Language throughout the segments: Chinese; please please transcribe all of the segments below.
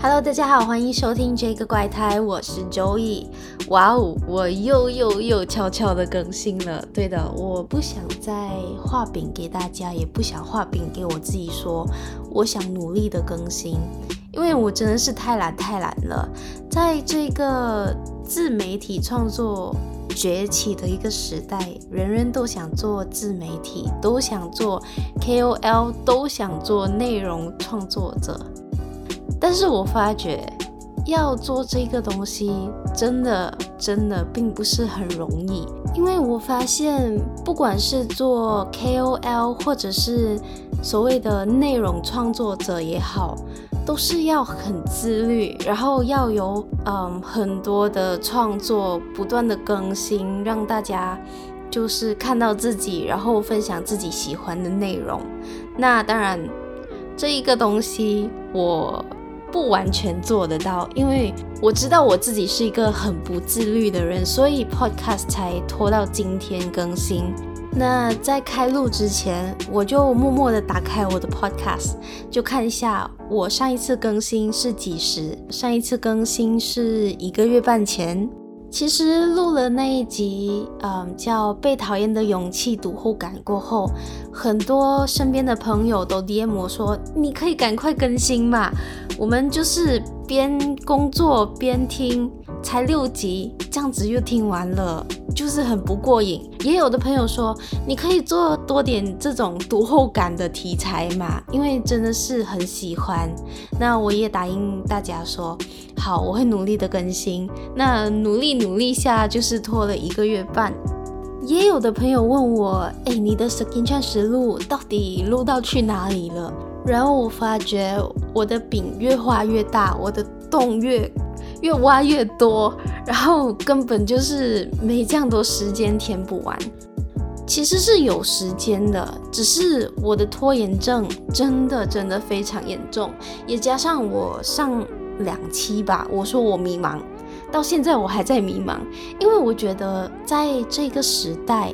Hello，大家好，欢迎收听这个怪胎，我是 Joey。哇哦，我又又又悄悄的更新了。对的，我不想再画饼给大家，也不想画饼给我自己说，我想努力的更新，因为我真的是太懒太懒了。在这个自媒体创作崛起的一个时代，人人都想做自媒体，都想做 KOL，都想做内容创作者。但是我发觉要做这个东西，真的真的并不是很容易，因为我发现，不管是做 KOL 或者是所谓的内容创作者也好，都是要很自律，然后要有嗯很多的创作，不断的更新，让大家就是看到自己，然后分享自己喜欢的内容。那当然，这一个东西我。不完全做得到，因为我知道我自己是一个很不自律的人，所以 Podcast 才拖到今天更新。那在开录之前，我就默默地打开我的 Podcast，就看一下我上一次更新是几时。上一次更新是一个月半前。其实录了那一集，嗯，叫《被讨厌的勇气》读后感过后，很多身边的朋友都 DM 我说：“你可以赶快更新嘛，我们就是边工作边听，才六集，这样子又听完了。”就是很不过瘾，也有的朋友说，你可以做多点这种读后感的题材嘛，因为真的是很喜欢。那我也答应大家说，好，我会努力的更新。那努力努力下，就是拖了一个月半。也有的朋友问我，哎，你的 Skin Chan 实录到底录到去哪里了？然后我发觉我的饼越画越大，我的洞越越挖越多。然后根本就是没这样多时间填不完，其实是有时间的，只是我的拖延症真的真的非常严重，也加上我上两期吧，我说我迷茫，到现在我还在迷茫，因为我觉得在这个时代，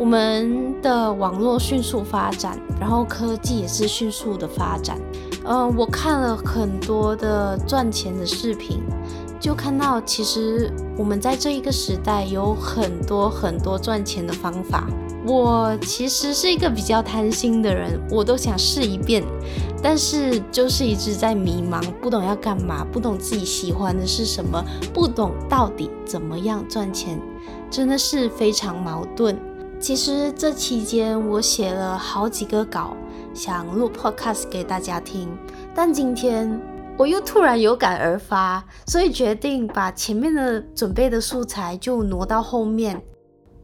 我们的网络迅速发展，然后科技也是迅速的发展，嗯，我看了很多的赚钱的视频。就看到，其实我们在这一个时代有很多很多赚钱的方法。我其实是一个比较贪心的人，我都想试一遍，但是就是一直在迷茫，不懂要干嘛，不懂自己喜欢的是什么，不懂到底怎么样赚钱，真的是非常矛盾。其实这期间我写了好几个稿，想录 podcast 给大家听，但今天。我又突然有感而发，所以决定把前面的准备的素材就挪到后面。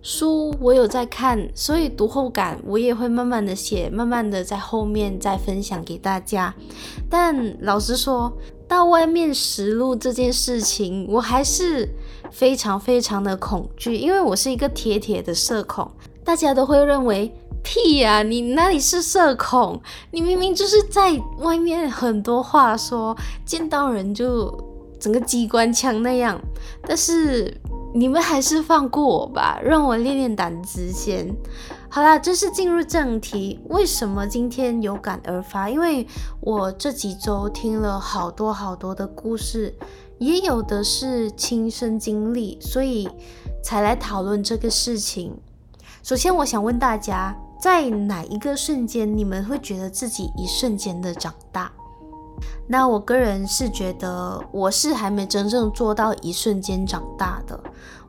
书我有在看，所以读后感我也会慢慢的写，慢慢的在后面再分享给大家。但老实说，到外面实录这件事情，我还是非常非常的恐惧，因为我是一个铁铁的社恐，大家都会认为。屁呀、你哪里是社恐？你明明就是在外面很多话说，见到人就整个机关枪那样。但是你们还是放过我吧，让我练练胆子先。好啦，正式进入正题。为什么今天有感而发？因为我这几周听了好多好多的故事，也有的是亲身经历，所以才来讨论这个事情。首先，我想问大家。在哪一个瞬间，你们会觉得自己一瞬间的长大？那我个人是觉得，我是还没真正做到一瞬间长大的。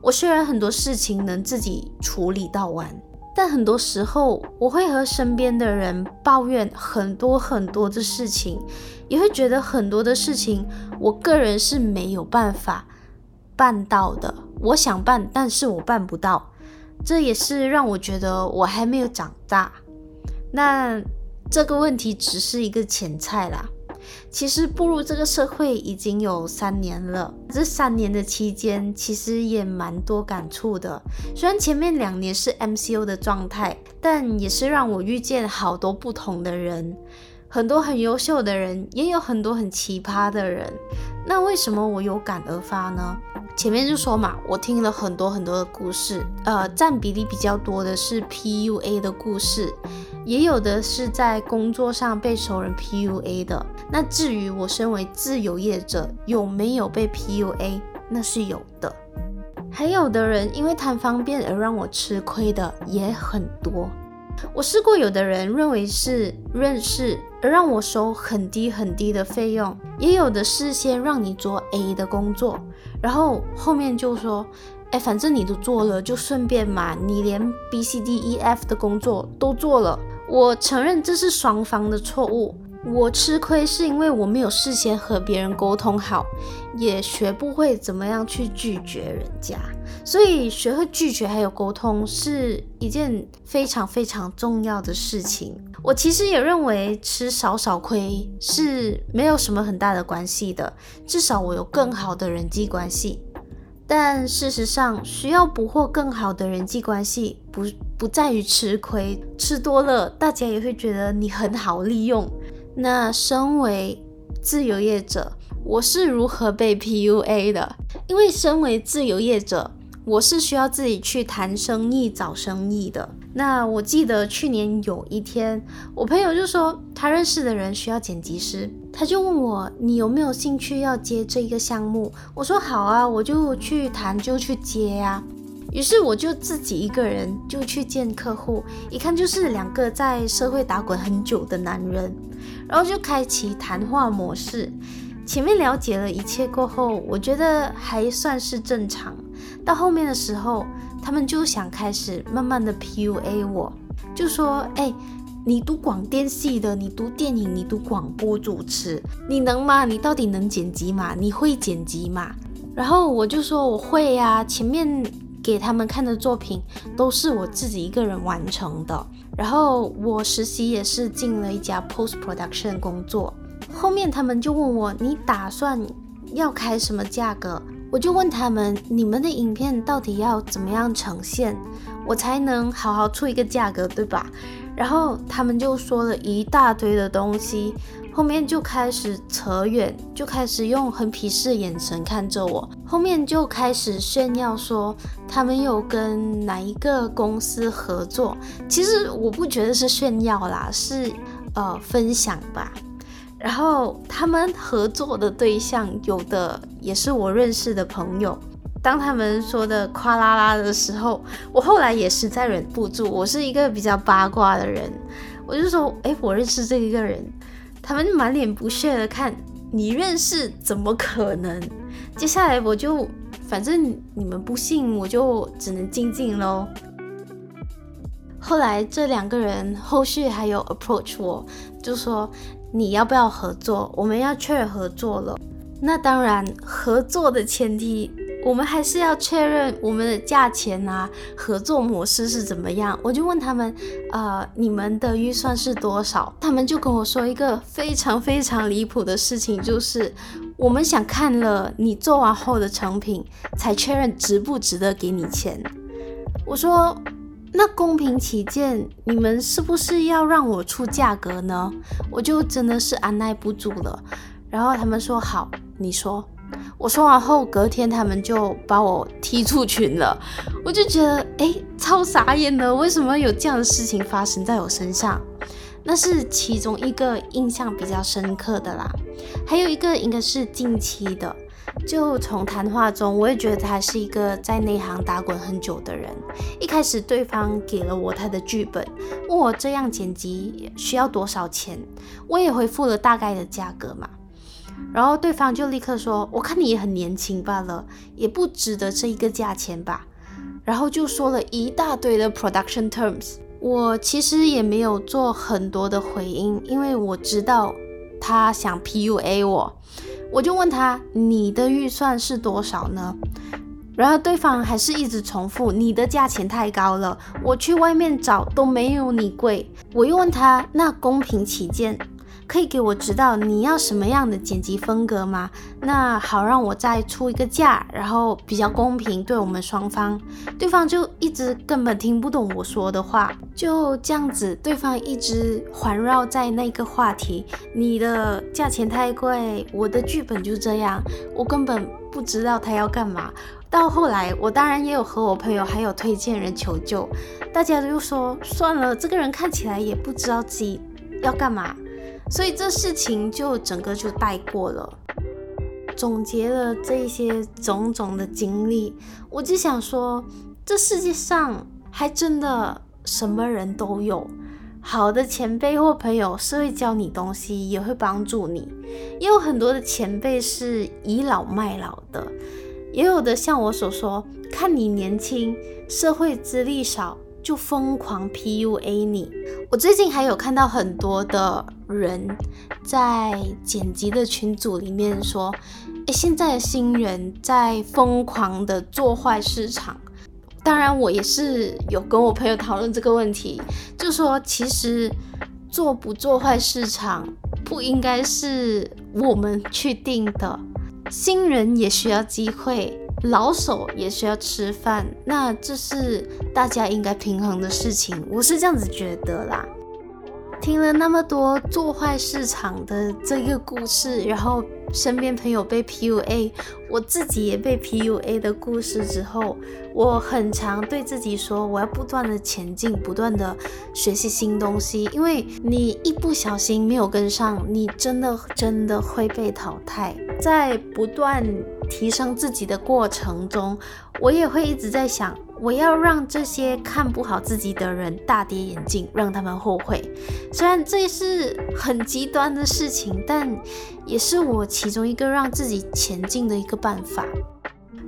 我虽然很多事情能自己处理到完，但很多时候我会和身边的人抱怨很多很多的事情，也会觉得很多的事情，我个人是没有办法办到的。我想办，但是我办不到。这也是让我觉得我还没有长大。那这个问题只是一个前菜啦。其实步入这个社会已经有三年了，这三年的期间其实也蛮多感触的。虽然前面两年是 MCO 的状态，但也是让我遇见好多不同的人，很多很优秀的人，也有很多很奇葩的人。那为什么我有感而发呢？前面就说嘛，我听了很多很多的故事，呃，占比例比较多的是 PUA 的故事，也有的是在工作上被熟人 PUA 的。那至于我身为自由业者有没有被 PUA，那是有的。还有的人因为贪方便而让我吃亏的也很多。我试过，有的人认为是认识而让我收很低很低的费用，也有的是先让你做 A 的工作，然后后面就说，哎，反正你都做了，就顺便嘛，你连 B、C、D、E、F 的工作都做了。我承认这是双方的错误。我吃亏是因为我没有事先和别人沟通好，也学不会怎么样去拒绝人家，所以学会拒绝还有沟通是一件非常非常重要的事情。我其实也认为吃少少亏是没有什么很大的关系的，至少我有更好的人际关系。但事实上，需要捕获更好的人际关系，不不在于吃亏，吃多了大家也会觉得你很好利用。那身为自由业者，我是如何被 PUA 的？因为身为自由业者，我是需要自己去谈生意、找生意的。那我记得去年有一天，我朋友就说他认识的人需要剪辑师，他就问我，你有没有兴趣要接这一个项目？我说好啊，我就去谈，就去接呀。于是我就自己一个人就去见客户，一看就是两个在社会打滚很久的男人，然后就开启谈话模式。前面了解了一切过后，我觉得还算是正常。到后面的时候，他们就想开始慢慢的 PUA 我，就说：“哎，你读广电系的，你读电影，你读广播主持，你能吗？你到底能剪辑吗？你会剪辑吗？”然后我就说：“我会呀，前面。”给他们看的作品都是我自己一个人完成的，然后我实习也是进了一家 post production 工作。后面他们就问我，你打算要开什么价格？我就问他们，你们的影片到底要怎么样呈现，我才能好好出一个价格，对吧？然后他们就说了一大堆的东西。后面就开始扯远，就开始用很鄙视的眼神看着我。后面就开始炫耀说他们有跟哪一个公司合作。其实我不觉得是炫耀啦，是呃分享吧。然后他们合作的对象有的也是我认识的朋友。当他们说的夸啦啦的时候，我后来也实在忍不住。我是一个比较八卦的人，我就说：诶，我认识这一个人。他们满脸不屑的看，你认识？怎么可能？接下来我就，反正你们不信，我就只能静静喽。后来这两个人后续还有 approach 我，就说你要不要合作？我们要确认合作了。那当然，合作的前提。我们还是要确认我们的价钱啊，合作模式是怎么样？我就问他们，呃，你们的预算是多少？他们就跟我说一个非常非常离谱的事情，就是我们想看了你做完后的成品，才确认值不值得给你钱。我说，那公平起见，你们是不是要让我出价格呢？我就真的是按捺不住了。然后他们说好，你说。我说完后，隔天他们就把我踢出群了。我就觉得，哎，超傻眼的，为什么有这样的事情发生在我身上？那是其中一个印象比较深刻的啦。还有一个应该是近期的，就从谈话中，我也觉得他是一个在内行打滚很久的人。一开始对方给了我他的剧本，问我这样剪辑需要多少钱，我也回复了大概的价格嘛。然后对方就立刻说：“我看你也很年轻罢了，也不值得这一个价钱吧。”然后就说了一大堆的 production terms。我其实也没有做很多的回应，因为我知道他想 PUA 我。我就问他：“你的预算是多少呢？”然后对方还是一直重复：“你的价钱太高了，我去外面找都没有你贵。”我又问他：“那公平起见。”可以给我知道你要什么样的剪辑风格吗？那好，让我再出一个价，然后比较公平对我们双方。对方就一直根本听不懂我说的话，就这样子，对方一直环绕在那个话题。你的价钱太贵，我的剧本就这样，我根本不知道他要干嘛。到后来，我当然也有和我朋友还有推荐人求救，大家都说算了，这个人看起来也不知道自己要干嘛，所以这事情就整个就带过了。总结了这些种种的经历，我就想说，这世界上还真的什么人都有，好的前辈或朋友是会教你东西，也会帮助你，也有很多的前辈是倚老卖老的，也有的像我所说，看你年轻，社会资历少。就疯狂 PUA 你。我最近还有看到很多的人在剪辑的群组里面说：“诶，现在的新人在疯狂的做坏市场。”当然，我也是有跟我朋友讨论这个问题，就说其实做不做坏市场不应该是我们去定的，新人也需要机会。老手也需要吃饭，那这是大家应该平衡的事情，我是这样子觉得啦。听了那么多做坏市场的这个故事，然后身边朋友被 PUA，我自己也被 PUA 的故事之后，我很常对自己说，我要不断的前进，不断的学习新东西，因为你一不小心没有跟上，你真的真的会被淘汰，在不断。提升自己的过程中，我也会一直在想，我要让这些看不好自己的人大跌眼镜，让他们后悔。虽然这是很极端的事情，但也是我其中一个让自己前进的一个办法。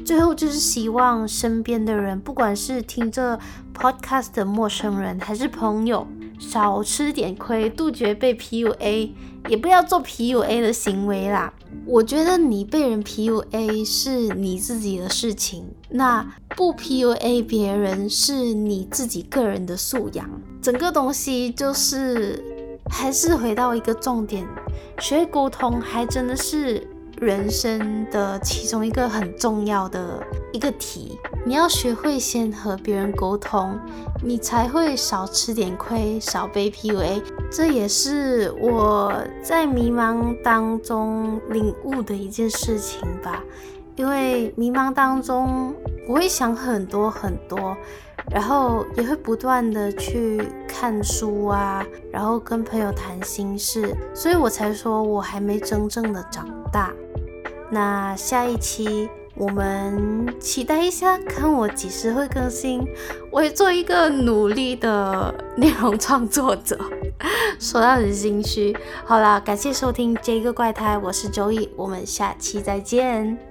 最后就是希望身边的人，不管是听这 podcast 的陌生人还是朋友，少吃点亏，杜绝被 PUA，也不要做 PUA 的行为啦。我觉得你被人 PUA 是你自己的事情，那不 PUA 别人是你自己个人的素养。整个东西就是还是回到一个重点，学沟通还真的是。人生的其中一个很重要的一个题，你要学会先和别人沟通，你才会少吃点亏，少被 PUA。这也是我在迷茫当中领悟的一件事情吧。因为迷茫当中，我会想很多很多，然后也会不断的去看书啊，然后跟朋友谈心事，所以我才说我还没真正的长大。那下一期我们期待一下，看我几时会更新。我会做一个努力的内容创作者，说到很心虚。好啦，感谢收听这个怪胎，我是周易我们下期再见。